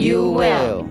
you will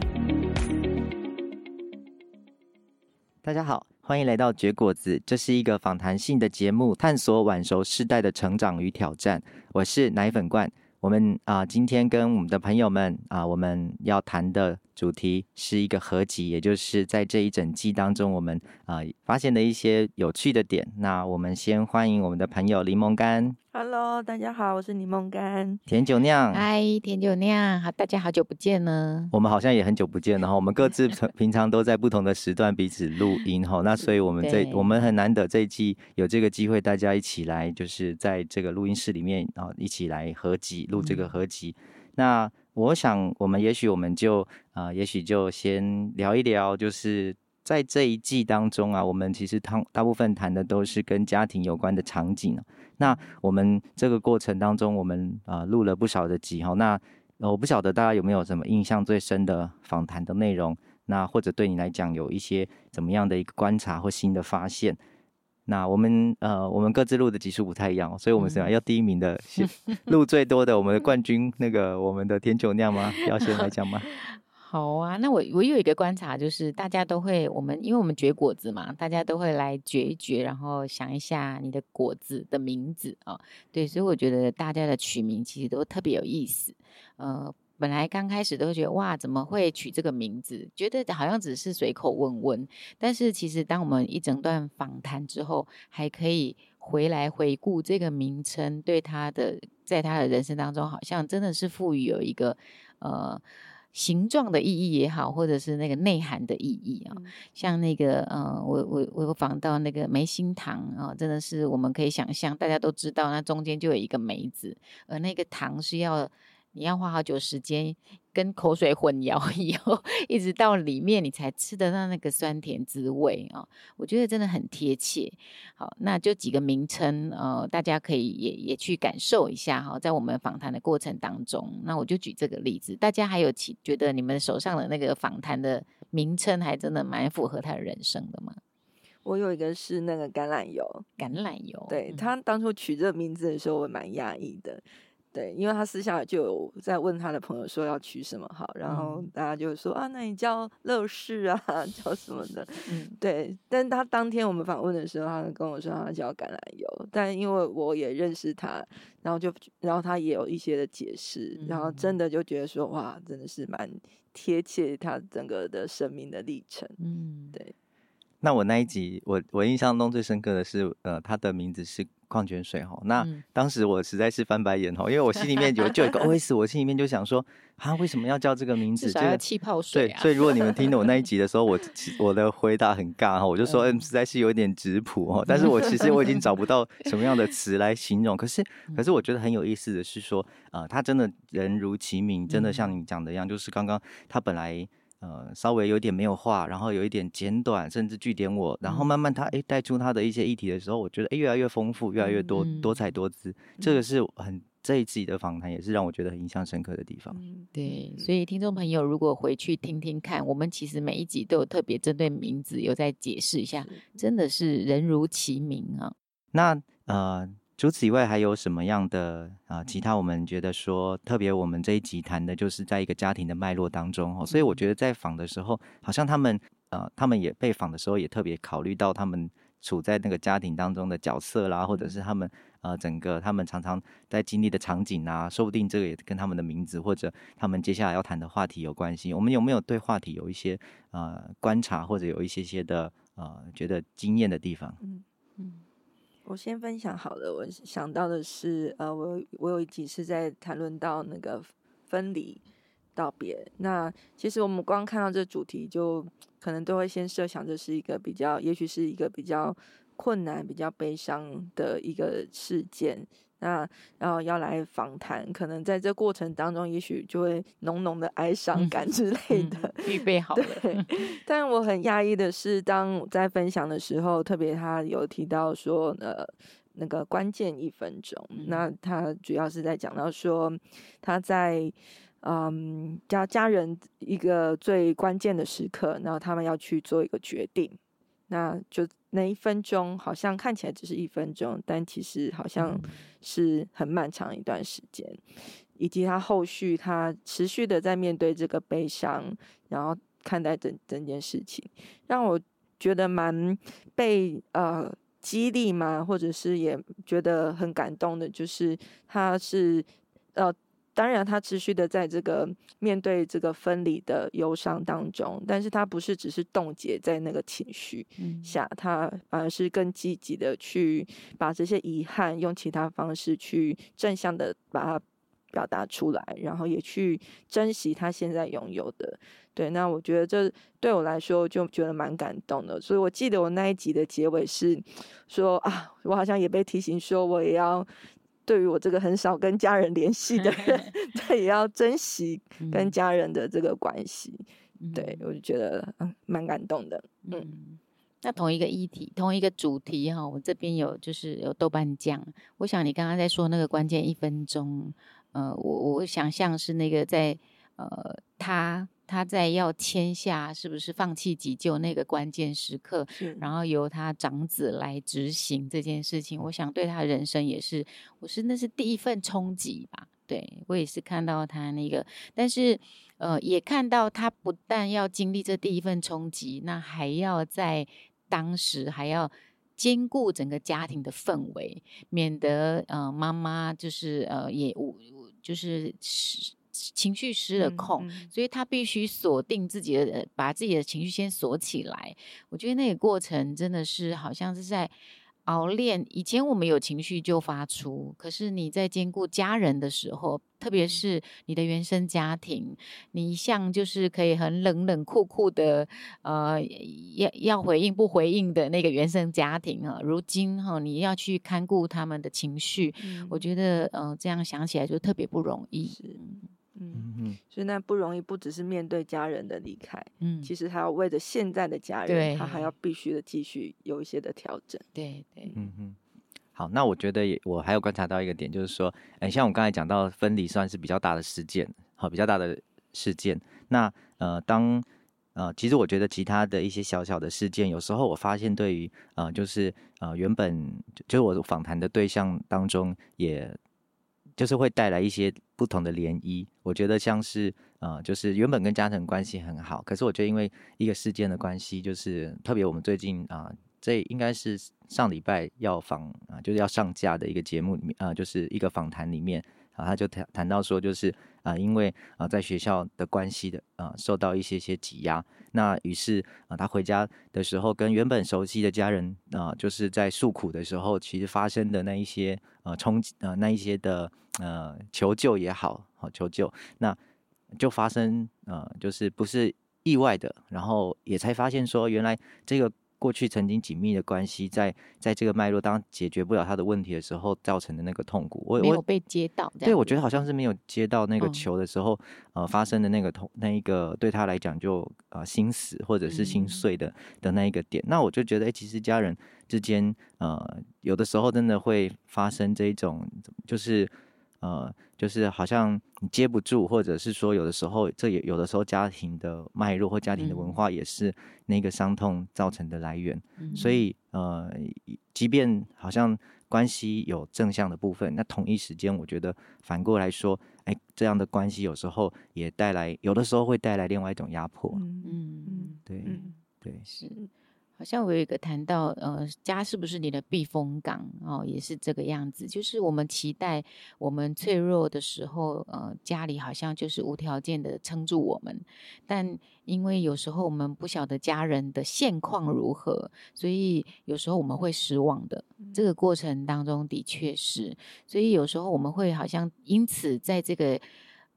大家好，欢迎来到绝果子，这是一个访谈性的节目，探索晚熟世代的成长与挑战。我是奶粉罐，我们啊、今天跟我们的朋友们啊、我们要谈的。主题是一个合集，也就是在这一整季当中，我们啊、呃、发现的一些有趣的点。那我们先欢迎我们的朋友柠檬干。Hello，大家好，我是柠檬干。甜酒酿，嗨，甜酒酿，好，大家好久不见了。我们好像也很久不见然后，我们各自 平常都在不同的时段彼此录音哈。那所以我们这我们很难得这一季有这个机会，大家一起来就是在这个录音室里面啊一起来合集录这个合集。嗯、那我想，我们也许我们就啊、也许就先聊一聊，就是在这一季当中啊，我们其实大大部分谈的都是跟家庭有关的场景。那我们这个过程当中，我们啊、录了不少的集哈。那我不晓得大家有没有什么印象最深的访谈的内容？那或者对你来讲有一些怎么样的一个观察或新的发现？那我们呃，我们各自录的集数不太一样，所以我们想要第一名的，录最多的，我们的冠军那个我们的甜酒酿吗？要先来讲吗？好啊，那我我有一个观察，就是大家都会，我们因为我们绝果子嘛，大家都会来绝一绝，然后想一下你的果子的名字啊、哦，对，所以我觉得大家的取名其实都特别有意思，呃。本来刚开始都会觉得哇，怎么会取这个名字？觉得好像只是随口问问。但是其实当我们一整段访谈之后，还可以回来回顾这个名称对他的，在他的人生当中，好像真的是赋予有一个呃形状的意义也好，或者是那个内涵的意义啊。嗯、像那个呃，我我我有访到那个梅心堂啊，真的是我们可以想象，大家都知道，那中间就有一个梅子，而那个糖是要。你要花好久时间跟口水混淆以后，一直到里面你才吃得到那个酸甜滋味啊！我觉得真的很贴切。好，那就几个名称，呃，大家可以也也去感受一下哈。在我们访谈的过程当中，那我就举这个例子。大家还有其觉得你们手上的那个访谈的名称还真的蛮符合他的人生的吗？我有一个是那个橄榄油，橄榄油。对，他当初取这个名字的时候，我蛮讶异的。对，因为他私下就有在问他的朋友说要取什么好，然后大家就说啊，那你叫乐事啊，叫什么的？嗯，对。但他当天我们访问的时候，他跟我说他叫橄榄油，但因为我也认识他，然后就然后他也有一些的解释，然后真的就觉得说哇，真的是蛮贴切他整个的生命的历程。嗯，对。那我那一集，我我印象中最深刻的是，呃，他的名字是。矿泉水哈，那当时我实在是翻白眼哈，因为我心里面有就有一个 OS，我心里面就想说啊，为什么要叫这个名字？这个气泡水、啊。对，所以如果你们听我那一 集的时候，我我的回答很尬哈，我就说嗯，实在是有点质朴哈，但是我其实我已经找不到什么样的词来形容。可是 可是我觉得很有意思的是说，呃，他真的人如其名，真的像你讲的一样，就是刚刚他本来。呃，稍微有点没有话，然后有一点简短，甚至句点我，然后慢慢他诶带出他的一些议题的时候，我觉得诶越来越丰富，越来越多，嗯、多彩多姿，嗯、这个是很这一集的访谈也是让我觉得很印象深刻的地方。嗯、对，所以听众朋友如果回去听听看，我们其实每一集都有特别针对名字有在解释一下，真的是人如其名啊。那呃。除此以外，还有什么样的啊、呃？其他我们觉得说特别，我们这一集谈的就是在一个家庭的脉络当中哦，所以我觉得在访的时候，好像他们呃，他们也被访的时候也特别考虑到他们处在那个家庭当中的角色啦，或者是他们呃整个他们常常在经历的场景啊，说不定这个也跟他们的名字或者他们接下来要谈的话题有关系。我们有没有对话题有一些呃观察，或者有一些些的呃觉得惊艳的地方？嗯嗯。我先分享好了，我想到的是，呃，我我有几次在谈论到那个分离道别。那其实我们光看到这主题，就可能都会先设想这是一个比较，也许是一个比较困难、比较悲伤的一个事件。那然后要来访谈，可能在这过程当中，也许就会浓浓的哀伤感之类的，嗯嗯、预备好了。对，但我很讶异的是，当我在分享的时候，特别他有提到说，呃，那个关键一分钟，嗯、那他主要是在讲到说，他在嗯家家人一个最关键的时刻，然后他们要去做一个决定，那就。那一分钟好像看起来只是一分钟，但其实好像是很漫长一段时间，以及他后续他持续的在面对这个悲伤，然后看待整整件事情，让我觉得蛮被呃激励嘛，或者是也觉得很感动的，就是他是呃。当然，他持续的在这个面对这个分离的忧伤当中，但是他不是只是冻结在那个情绪下，嗯、他反而是更积极的去把这些遗憾用其他方式去正向的把它表达出来，然后也去珍惜他现在拥有的。对，那我觉得这对我来说就觉得蛮感动的。所以我记得我那一集的结尾是说啊，我好像也被提醒说我也要。对于我这个很少跟家人联系的人，他也要珍惜跟家人的这个关系。嗯、对，我就觉得嗯蛮感动的。嗯，嗯，那同一个议题，同一个主题哈，我这边有就是有豆瓣酱。我想你刚刚在说那个关键一分钟，呃，我我想象是那个在呃他。他在要签下是不是放弃急救那个关键时刻，然后由他长子来执行这件事情，我想对他人生也是，我是那是第一份冲击吧。对，我也是看到他那个，但是呃，也看到他不但要经历这第一份冲击，那还要在当时还要兼顾整个家庭的氛围，免得呃妈妈就是呃也我就是是。情绪失了控，嗯嗯、所以他必须锁定自己的，把自己的情绪先锁起来。我觉得那个过程真的是好像是在熬练。以前我们有情绪就发出，可是你在兼顾家人的时候，特别是你的原生家庭，你一向就是可以很冷冷酷酷的，呃，要要回应不回应的那个原生家庭啊，如今哈，你要去看顾他们的情绪，嗯、我觉得呃，这样想起来就特别不容易。嗯嗯，所以那不容易，不只是面对家人的离开，嗯，其实他要为着现在的家人，他还要必须的继续有一些的调整，对对，嗯嗯。好，那我觉得也我还有观察到一个点，就是说，哎，像我刚才讲到分离算是比较大的事件，好，比较大的事件。那呃，当呃，其实我觉得其他的一些小小的事件，有时候我发现对于呃，就是呃，原本就是我访谈的对象当中也。就是会带来一些不同的涟漪，我觉得像是呃，就是原本跟家庭关系很好，可是我觉得因为一个事件的关系，就是特别我们最近啊、这应该是上礼拜要访啊、就是要上架的一个节目里面啊、就是一个访谈里面。啊，他就谈谈到说，就是啊，因为啊，在学校的关系的啊，受到一些些挤压，那于是啊，他回家的时候，跟原本熟悉的家人啊，就是在诉苦的时候，其实发生的那一些呃冲击呃那一些的呃求救也好，好求救，那就发生呃，就是不是意外的，然后也才发现说，原来这个。过去曾经紧密的关系，在在这个脉络当解决不了他的问题的时候，造成的那个痛苦，我没有被接到。对，我觉得好像是没有接到那个球的时候，嗯、呃，发生的那个痛，那一个对他来讲就啊、呃、心死或者是心碎的、嗯、的那一个点。那我就觉得，哎，其实家人之间，呃，有的时候真的会发生这一种，就是。呃，就是好像你接不住，或者是说有的时候，这也有的时候家庭的脉络或家庭的文化也是那个伤痛造成的来源。嗯、所以呃，即便好像关系有正向的部分，那同一时间，我觉得反过来说，哎，这样的关系有时候也带来，有的时候会带来另外一种压迫。嗯嗯，对、嗯、对是。好像我有一个谈到，呃，家是不是你的避风港？哦，也是这个样子。就是我们期待我们脆弱的时候，呃，家里好像就是无条件的撑住我们。但因为有时候我们不晓得家人的现况如何，所以有时候我们会失望的。这个过程当中的确是，所以有时候我们会好像因此在这个。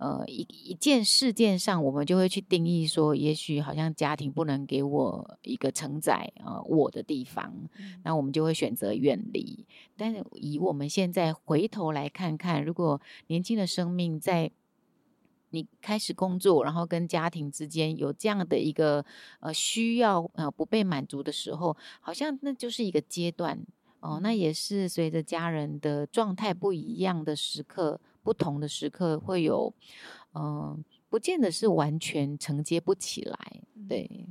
呃一一件事件上，我们就会去定义说，也许好像家庭不能给我一个承载呃我的地方，嗯、那我们就会选择远离。但是以我们现在回头来看看，如果年轻的生命在你开始工作，然后跟家庭之间有这样的一个呃需要呃不被满足的时候，好像那就是一个阶段哦。那也是随着家人的状态不一样的时刻，不同的时刻会有，嗯、呃，不见得是完全承接不起来，对。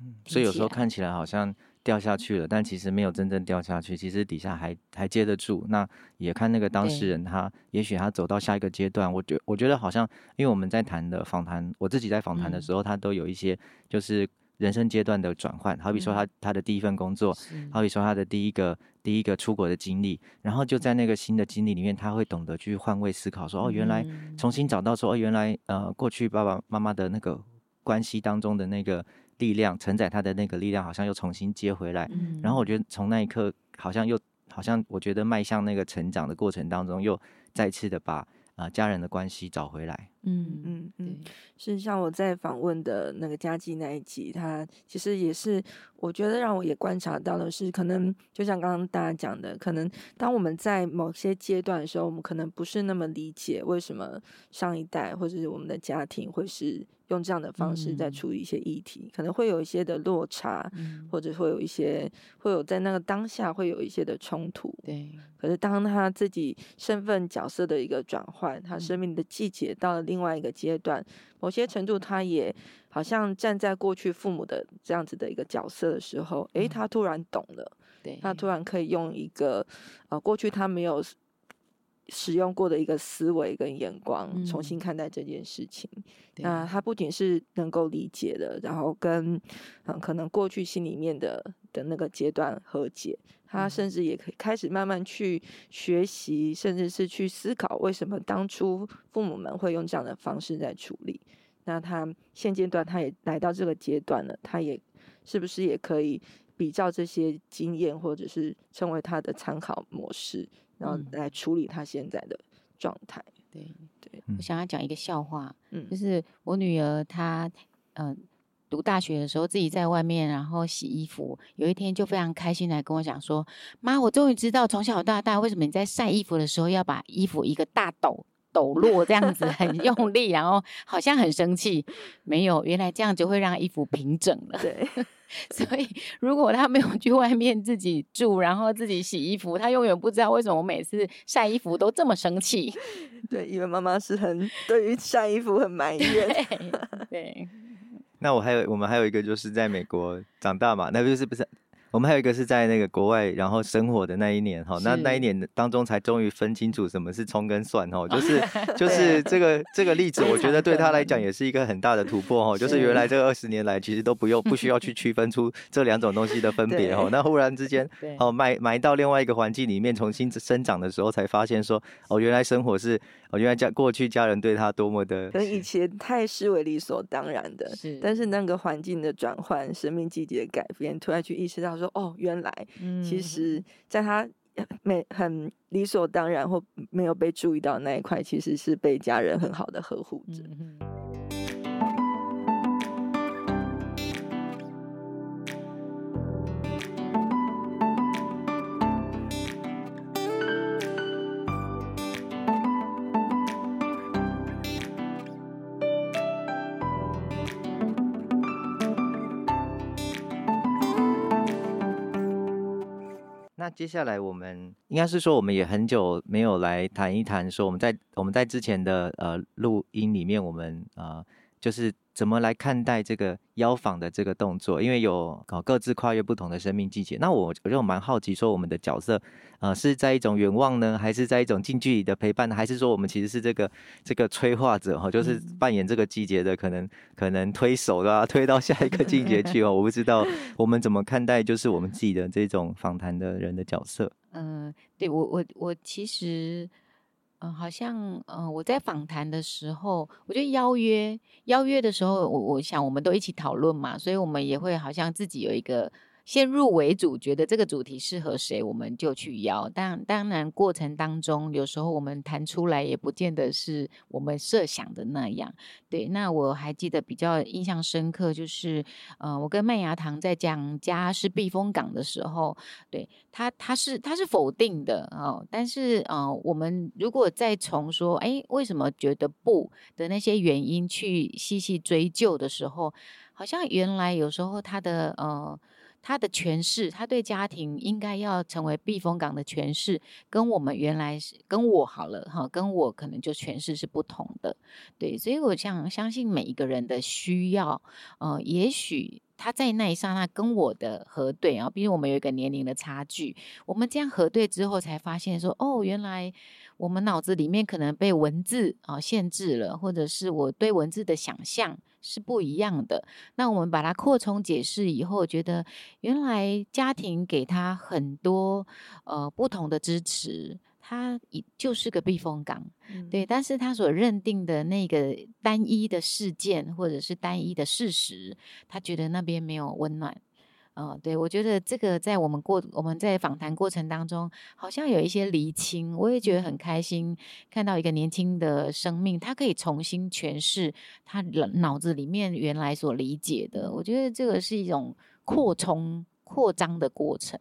嗯，所以有时候看起来好像。掉下去了，但其实没有真正掉下去，其实底下还还接得住。那也看那个当事人，他也许他走到下一个阶段，我觉我觉得好像，因为我们在谈的访谈，我自己在访谈的时候，他都有一些就是人生阶段的转换，好比说他他的第一份工作，好比说他的第一个第一个出国的经历，然后就在那个新的经历里面，他会懂得去换位思考，说哦，原来重新找到说哦，原来呃过去爸爸妈妈的那个关系当中的那个。力量承载他的那个力量，好像又重新接回来。嗯、然后我觉得从那一刻，好像又好像我觉得迈向那个成长的过程当中，又再次的把啊、呃、家人的关系找回来。嗯嗯嗯，是像我在访问的那个佳绩那一集，他其实也是我觉得让我也观察到的是，可能就像刚刚大家讲的，可能当我们在某些阶段的时候，我们可能不是那么理解为什么上一代或者是我们的家庭会是。用这样的方式在处理一些议题，嗯、可能会有一些的落差，嗯、或者会有一些会有在那个当下会有一些的冲突。对，可是当他自己身份角色的一个转换，他生命的季节到了另外一个阶段，嗯、某些程度他也好像站在过去父母的这样子的一个角色的时候，诶、嗯，他突然懂了，对，他突然可以用一个呃过去他没有。使用过的一个思维跟眼光，重新看待这件事情。嗯、那他不仅是能够理解的，然后跟嗯可能过去心里面的的那个阶段和解，他甚至也可以开始慢慢去学习，甚至是去思考为什么当初父母们会用这样的方式在处理。那他现阶段他也来到这个阶段了，他也是不是也可以比较这些经验，或者是成为他的参考模式？然后来处理他现在的状态。对对，我想要讲一个笑话，嗯，就是我女儿她嗯、呃、读大学的时候自己在外面然后洗衣服，有一天就非常开心来跟我讲说：“妈，我终于知道从小到大为什么你在晒衣服的时候要把衣服一个大抖抖落这样子很 用力，然后好像很生气。没有，原来这样就会让衣服平整了。”对。所以，如果他没有去外面自己住，然后自己洗衣服，他永远不知道为什么我每次晒衣服都这么生气。对，因为妈妈是很对于晒衣服很埋怨。对。对那我还有，我们还有一个就是在美国长大嘛，那不就是不是？我们还有一个是在那个国外，然后生活的那一年哈，那那一年当中才终于分清楚什么是葱跟蒜哈，就 是就。是这个这个例子，我觉得对他来讲也是一个很大的突破哈，就是原来这二十年来其实都不用不需要去区分出这两种东西的分别哈，那忽然之间哦埋埋到另外一个环境里面重新生长的时候，才发现说哦原来生活是哦原来家过去家人对他多么的，跟以前太视为理所当然的，是，但是那个环境的转换，生命季节的改变，突然去意识到。说哦，原来。其实在他没很理所当然或没有被注意到那一块，其实是被家人很好的呵护着。那接下来我们应该是说，我们也很久没有来谈一谈，说我们在我们在之前的呃录音里面，我们呃就是。怎么来看待这个邀访的这个动作？因为有搞各自跨越不同的生命季节。那我我就蛮好奇，说我们的角色，呃，是在一种远望呢，还是在一种近距离的陪伴呢？还是说我们其实是这个这个催化者哈，就是扮演这个季节的可能可能推手啊，推到下一个季节去哦？我不知道我们怎么看待，就是我们自己的这种访谈的人的角色。嗯、呃，对我我我其实。嗯、好像嗯、我在访谈的时候，我就邀约邀约的时候，我我想我们都一起讨论嘛，所以我们也会好像自己有一个先入为主，觉得这个主题适合谁，我们就去邀。但当然过程当中，有时候我们谈出来也不见得是我们设想的那样。对，那我还记得比较印象深刻，就是呃，我跟麦芽糖在讲家是避风港的时候，对他他是他是否定的哦，但是呃，我们如果再从说，哎，为什么觉得不的那些原因去细细追究的时候，好像原来有时候他的呃他的诠释，他对家庭应该要成为避风港的诠释，跟我们原来是跟我好了哈，跟我可能就诠释是不同的，对，所以我想相信每一个人的需要，呃，也许他在那一刹那跟我的核对啊，比如我们有一个年龄的差距，我们这样核对之后才发现说，哦，原来。我们脑子里面可能被文字啊限制了，或者是我对文字的想象是不一样的。那我们把它扩充解释以后，觉得原来家庭给他很多呃不同的支持，他就是个避风港，嗯、对。但是他所认定的那个单一的事件或者是单一的事实，他觉得那边没有温暖。哦，对，我觉得这个在我们过我们在访谈过程当中，好像有一些厘清，我也觉得很开心，看到一个年轻的生命，他可以重新诠释他脑子里面原来所理解的，我觉得这个是一种扩充、扩张的过程。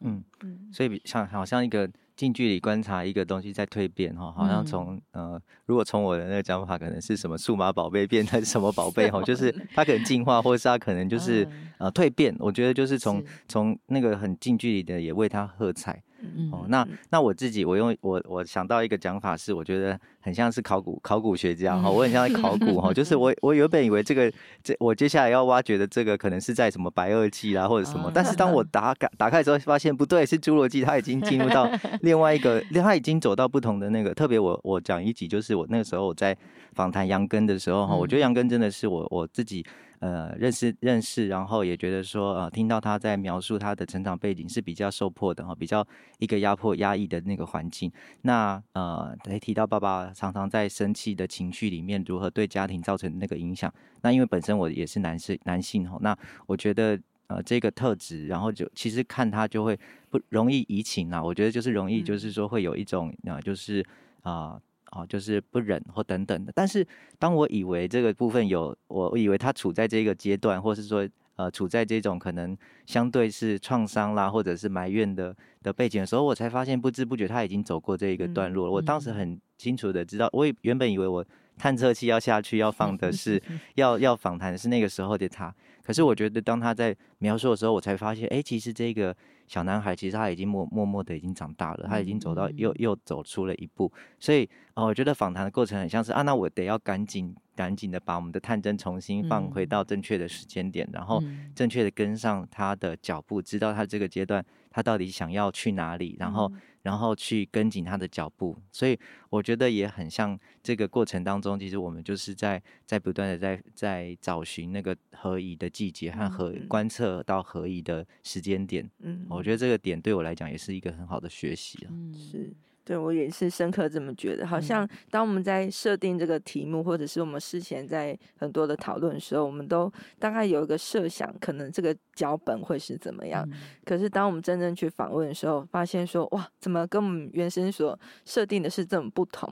嗯，所以像好像一个。近距离观察一个东西在蜕变哈，好像从呃，如果从我的那个讲法，可能是什么数码宝贝变成什么宝贝哈，就是 它可能进化，或是它可能就是呃蜕变。我觉得就是从从那个很近距离的也为它喝彩。哦，那那我自己，我用我我想到一个讲法是，我觉得很像是考古考古学家哈，我很像在考古哈，就是我我原本以为这个这我接下来要挖掘的这个可能是在什么白垩纪啦或者什么，但是当我打打打开之后发现不对，是侏罗纪，它已经进入到 另外一个，它已经走到不同的那个。特别我我讲一集，就是我那个时候我在访谈杨根的时候哈，我觉得杨根真的是我我自己。呃，认识认识，然后也觉得说，呃，听到他在描述他的成长背景是比较受迫的哈，比较一个压迫压抑的那个环境。那呃，还提到爸爸常常在生气的情绪里面如何对家庭造成那个影响。那因为本身我也是男士男性哈，那我觉得呃这个特质，然后就其实看他就会不容易移情啊。我觉得就是容易就是说会有一种啊、呃，就是啊。呃哦，就是不忍或等等的，但是当我以为这个部分有，我以为他处在这个阶段，或是说呃处在这种可能相对是创伤啦，或者是埋怨的的背景的时候，我才发现不知不觉他已经走过这一个段落了。嗯、我当时很清楚的知道，我原本以为我探测器要下去要放的是 要要访谈的是那个时候的他，可是我觉得当他在描述的时候，我才发现，哎，其实这个。小男孩其实他已经默默默的已经长大了，他已经走到又又走出了一步，所以哦，我觉得访谈的过程很像是啊，那我得要赶紧赶紧的把我们的探针重新放回到正确的时间点，然后正确的跟上他的脚步，知道他这个阶段他到底想要去哪里，然后。然后去跟紧他的脚步，所以我觉得也很像这个过程当中，其实我们就是在在不断的在在找寻那个合宜的季节和合观测到合宜的时间点。嗯，我觉得这个点对我来讲也是一个很好的学习啊。嗯，是。对，我也是深刻这么觉得，好像当我们在设定这个题目，或者是我们事前在很多的讨论的时候，我们都大概有一个设想，可能这个脚本会是怎么样。可是当我们真正去访问的时候，发现说，哇，怎么跟我们原先所设定的是这么不同？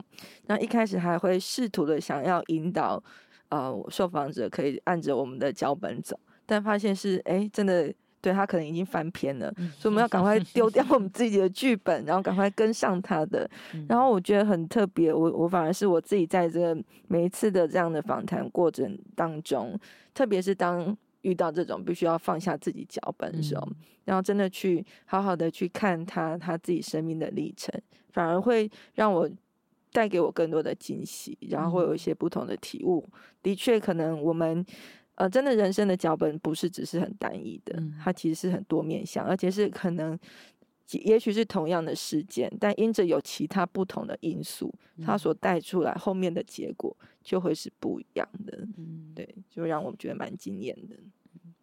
那一开始还会试图的想要引导，呃，受访者可以按着我们的脚本走，但发现是，哎，真的。对，他可能已经翻篇了，所以我们要赶快 丢掉我们自己的剧本，然后赶快跟上他的。然后我觉得很特别，我我反而是我自己在这个每一次的这样的访谈过程当中，特别是当遇到这种必须要放下自己脚本的时候，然后真的去好好的去看他他自己生命的历程，反而会让我带给我更多的惊喜，然后会有一些不同的体悟。的确，可能我们。呃，真的人生的脚本不是只是很单一的，它其实是很多面向，而且是可能，也许是同样的事件，但因着有其他不同的因素，它所带出来后面的结果就会是不一样的。嗯，对，就让我们觉得蛮惊艳的。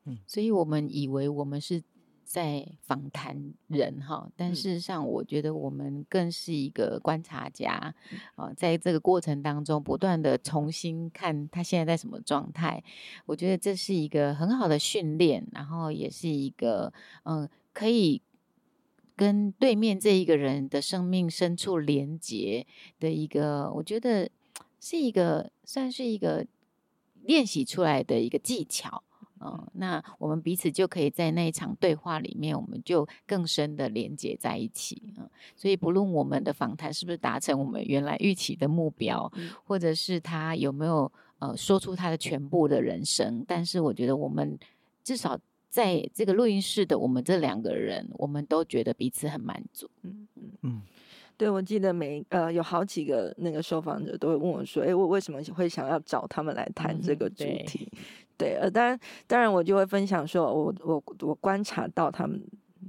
嗯，所以我们以为我们是。在访谈人哈，但事实上，我觉得我们更是一个观察家啊，在这个过程当中，不断的重新看他现在在什么状态。我觉得这是一个很好的训练，然后也是一个嗯，可以跟对面这一个人的生命深处连接的一个，我觉得是一个算是一个练习出来的一个技巧。嗯，那我们彼此就可以在那一场对话里面，我们就更深的连接在一起。嗯，所以不论我们的访谈是不是达成我们原来预期的目标，或者是他有没有呃说出他的全部的人生，但是我觉得我们至少在这个录音室的我们这两个人，我们都觉得彼此很满足。嗯嗯嗯，对，我记得每呃有好几个那个受访者都会问我说：“哎，我为什么会想要找他们来谈这个主题？” 对，呃，当然，当然，我就会分享说，我我我观察到他们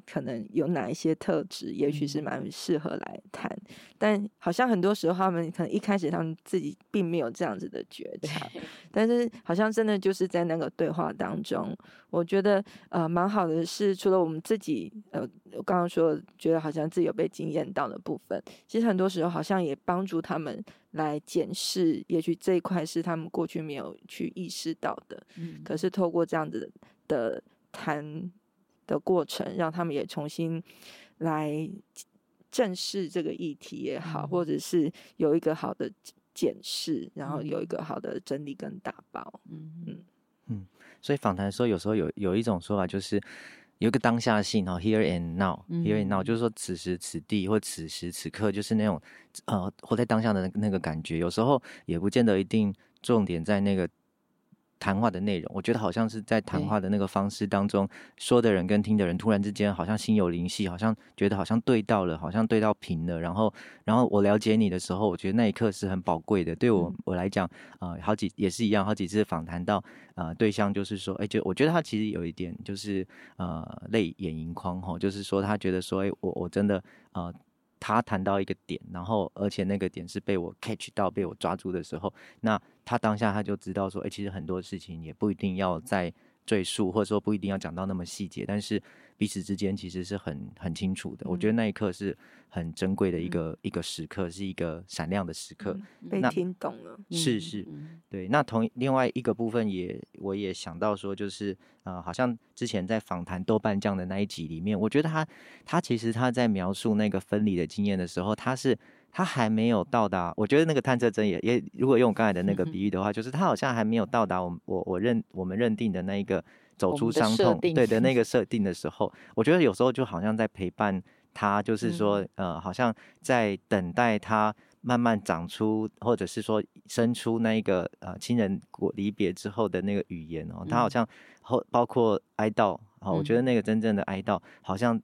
可能有哪一些特质，也许是蛮适合来谈。但好像很多时候，他们可能一开始他们自己并没有这样子的觉察，但是好像真的就是在那个对话当中，我觉得呃蛮好的是，除了我们自己呃我刚刚说觉得好像自己有被惊艳到的部分，其实很多时候好像也帮助他们。来检视，也许这一块是他们过去没有去意识到的，嗯，可是透过这样子的谈的过程，让他们也重新来正视这个议题也好，嗯，或者是有一个好的检视，然后有一个好的整理跟打包，嗯嗯嗯，所以访谈的时候，有时候有有一种说法就是。有一个当下性哦，here and now，here and now，就是说此时此地或此时此刻，就是那种呃活在当下的那个感觉。有时候也不见得一定重点在那个。谈话的内容，我觉得好像是在谈话的那个方式当中，说的人跟听的人突然之间好像心有灵犀，好像觉得好像对到了，好像对到平了。然后，然后我了解你的时候，我觉得那一刻是很宝贵的。对我我来讲，呃，好几也是一样，好几次访谈到呃对象，就是说，哎，就我觉得他其实有一点就是呃泪眼盈眶吼，就是说他觉得说，哎，我我真的呃。他谈到一个点，然后而且那个点是被我 catch 到、被我抓住的时候，那他当下他就知道说，哎，其实很多事情也不一定要在赘述，或者说不一定要讲到那么细节，但是。彼此之间其实是很很清楚的，我觉得那一刻是很珍贵的一个、嗯、一个时刻，是一个闪亮的时刻。嗯、被听懂了，是是，对。那同另外一个部分也，我也想到说，就是呃，好像之前在访谈豆瓣酱的那一集里面，我觉得他他其实他在描述那个分离的经验的时候，他是他还没有到达。我觉得那个探测针也也，如果用刚才的那个比喻的话，就是他好像还没有到达我我我认我们认定的那一个。走出伤痛，对的那个设定的时候，我觉得有时候就好像在陪伴他，就是说，呃，好像在等待他慢慢长出，或者是说生出那一个呃亲人过离别之后的那个语言哦，他好像后包括哀悼啊，我觉得那个真正的哀悼，好像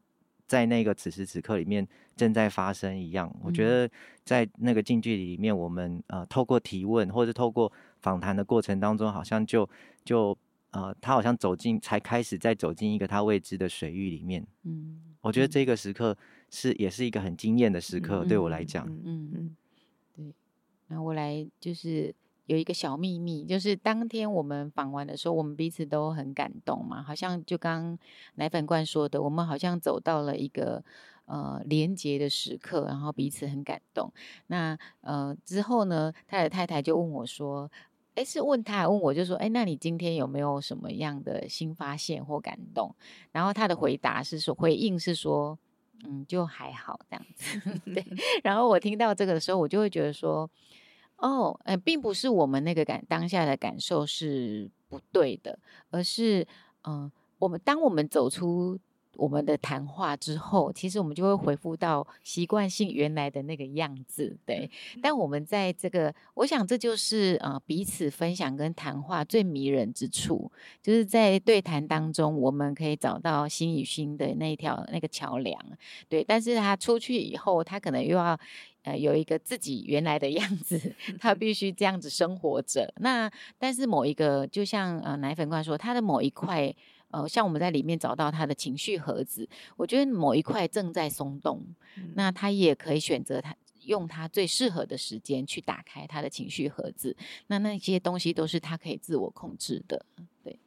在那个此时此刻里面正在发生一样。我觉得在那个近距离里面，我们呃透过提问或者透过访谈的过程当中，好像就就。呃，他好像走进，才开始在走进一个他未知的水域里面。嗯，我觉得这个时刻是也是一个很惊艳的时刻，嗯、对我来讲。嗯嗯，嗯，对。那我来就是有一个小秘密，就是当天我们访完的时候，我们彼此都很感动嘛，好像就刚奶粉罐说的，我们好像走到了一个呃连结的时刻，然后彼此很感动。那呃之后呢，他的太太就问我说。哎，是问他还问我，就说，哎，那你今天有没有什么样的新发现或感动？然后他的回答是说，回应是说，嗯，就还好这样子。对。然后我听到这个的时候，我就会觉得说，哦，哎，并不是我们那个感当下的感受是不对的，而是，嗯、我们当我们走出。我们的谈话之后，其实我们就会恢复到习惯性原来的那个样子，对。但我们在这个，我想这就是呃彼此分享跟谈话最迷人之处，就是在对谈当中，我们可以找到心与心的那条那个桥梁，对。但是他出去以后，他可能又要呃有一个自己原来的样子，他必须这样子生活着。那但是某一个，就像呃奶粉罐说，他的某一块。呃，像我们在里面找到他的情绪盒子，我觉得某一块正在松动，嗯、那他也可以选择他用他最适合的时间去打开他的情绪盒子，那那些东西都是他可以自我控制的，对，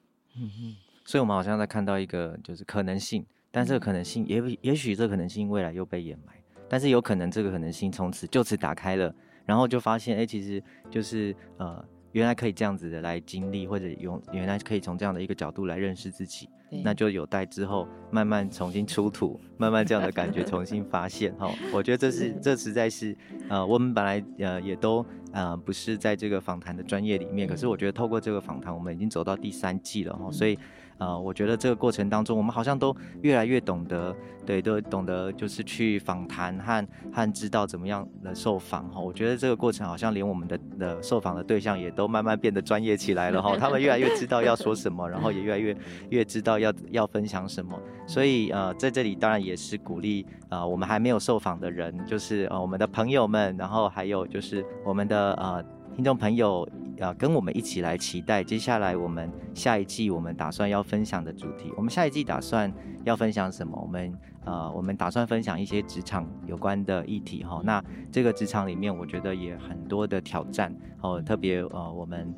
所以我们好像在看到一个就是可能性，但这个可能性也也许这个可能性未来又被掩埋，但是有可能这个可能性从此就此打开了，然后就发现哎、欸，其实就是呃。原来可以这样子的来经历，或者用原来可以从这样的一个角度来认识自己，那就有待之后慢慢重新出土，慢慢这样的感觉重新发现哈。我觉得这是这实在是呃，我们本来呃也都呃不是在这个访谈的专业里面，可是我觉得透过这个访谈，我们已经走到第三季了哈，所以。呃，我觉得这个过程当中，我们好像都越来越懂得，对，都懂得就是去访谈和和知道怎么样的受访哈。我觉得这个过程好像连我们的的受访的对象也都慢慢变得专业起来了哈。他们越来越知道要说什么，然后也越来越越知道要要分享什么。所以呃，在这里当然也是鼓励啊、呃，我们还没有受访的人，就是呃我们的朋友们，然后还有就是我们的呃。听众朋友，啊，跟我们一起来期待接下来我们下一季我们打算要分享的主题。我们下一季打算要分享什么？我们呃，我们打算分享一些职场有关的议题哈。那这个职场里面，我觉得也很多的挑战哦，特别呃，我们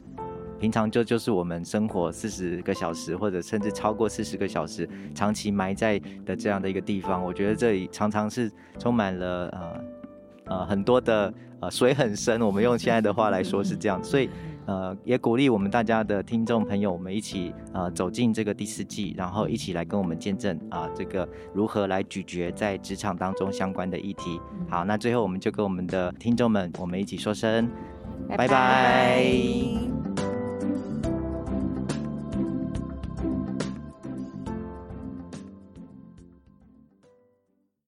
平常就就是我们生活四十个小时，或者甚至超过四十个小时，长期埋在的这样的一个地方，我觉得这里常常是充满了呃。呃，很多的呃水很深，我们用现在的话来说是这样，所以呃也鼓励我们大家的听众朋友，我们一起呃走进这个第四季，然后一起来跟我们见证啊、呃、这个如何来咀嚼在职场当中相关的议题。好，那最后我们就跟我们的听众们，我们一起说声拜拜。拜拜。